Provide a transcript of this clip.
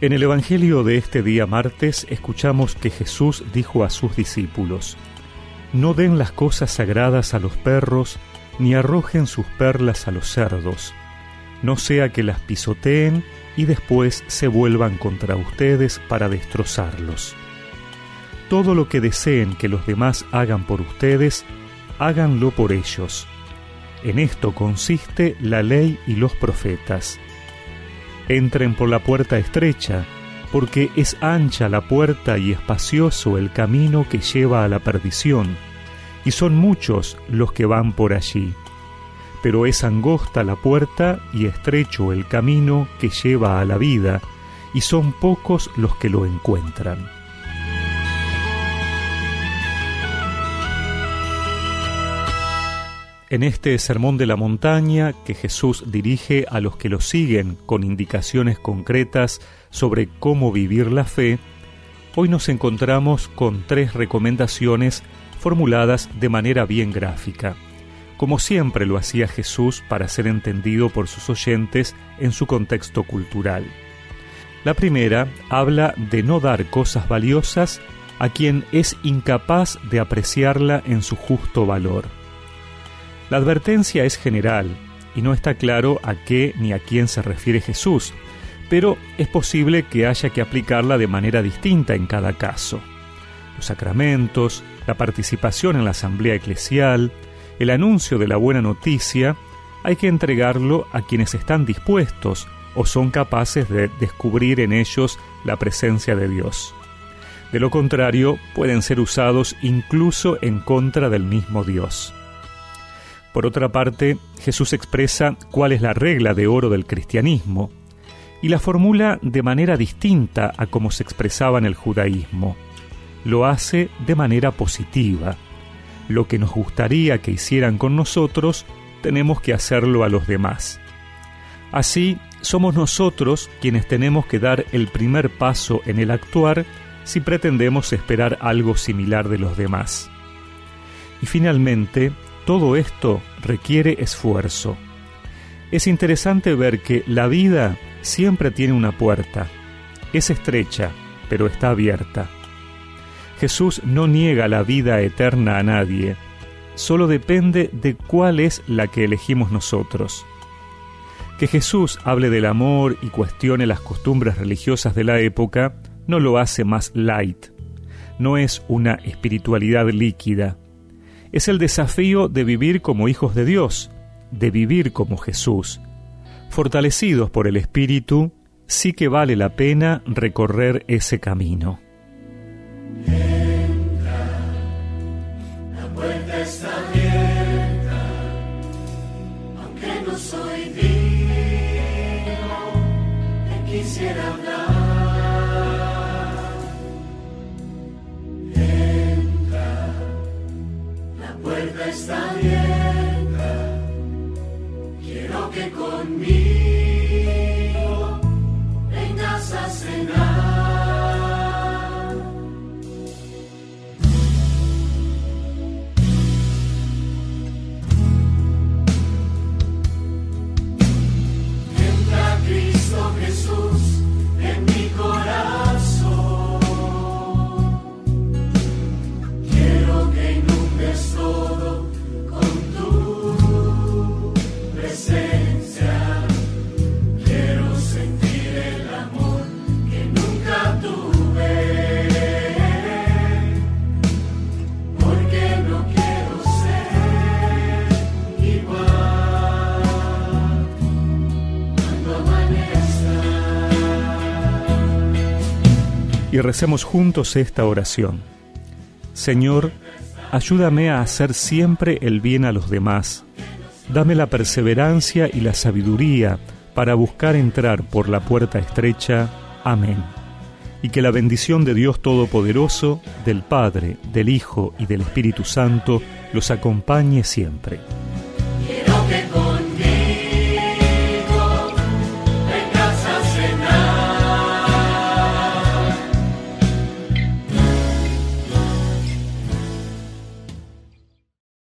En el Evangelio de este día martes escuchamos que Jesús dijo a sus discípulos, No den las cosas sagradas a los perros, ni arrojen sus perlas a los cerdos, no sea que las pisoteen y después se vuelvan contra ustedes para destrozarlos. Todo lo que deseen que los demás hagan por ustedes, háganlo por ellos. En esto consiste la ley y los profetas. Entren por la puerta estrecha, porque es ancha la puerta y espacioso el camino que lleva a la perdición, y son muchos los que van por allí. Pero es angosta la puerta y estrecho el camino que lleva a la vida, y son pocos los que lo encuentran. En este Sermón de la Montaña que Jesús dirige a los que lo siguen con indicaciones concretas sobre cómo vivir la fe, hoy nos encontramos con tres recomendaciones formuladas de manera bien gráfica, como siempre lo hacía Jesús para ser entendido por sus oyentes en su contexto cultural. La primera habla de no dar cosas valiosas a quien es incapaz de apreciarla en su justo valor. La advertencia es general y no está claro a qué ni a quién se refiere Jesús, pero es posible que haya que aplicarla de manera distinta en cada caso. Los sacramentos, la participación en la asamblea eclesial, el anuncio de la buena noticia, hay que entregarlo a quienes están dispuestos o son capaces de descubrir en ellos la presencia de Dios. De lo contrario, pueden ser usados incluso en contra del mismo Dios. Por otra parte, Jesús expresa cuál es la regla de oro del cristianismo y la formula de manera distinta a como se expresaba en el judaísmo. Lo hace de manera positiva. Lo que nos gustaría que hicieran con nosotros, tenemos que hacerlo a los demás. Así, somos nosotros quienes tenemos que dar el primer paso en el actuar si pretendemos esperar algo similar de los demás. Y finalmente, todo esto requiere esfuerzo. Es interesante ver que la vida siempre tiene una puerta. Es estrecha, pero está abierta. Jesús no niega la vida eterna a nadie, solo depende de cuál es la que elegimos nosotros. Que Jesús hable del amor y cuestione las costumbres religiosas de la época no lo hace más light. No es una espiritualidad líquida, es el desafío de vivir como hijos de Dios, de vivir como Jesús. Fortalecidos por el Espíritu, sí que vale la pena recorrer ese camino. la puerta está abierta, aunque no soy digno, quisiera hablar. Está abierta. Quiero que conmigo y recemos juntos esta oración. Señor, ayúdame a hacer siempre el bien a los demás. Dame la perseverancia y la sabiduría para buscar entrar por la puerta estrecha. Amén. Y que la bendición de Dios Todopoderoso, del Padre, del Hijo y del Espíritu Santo los acompañe siempre.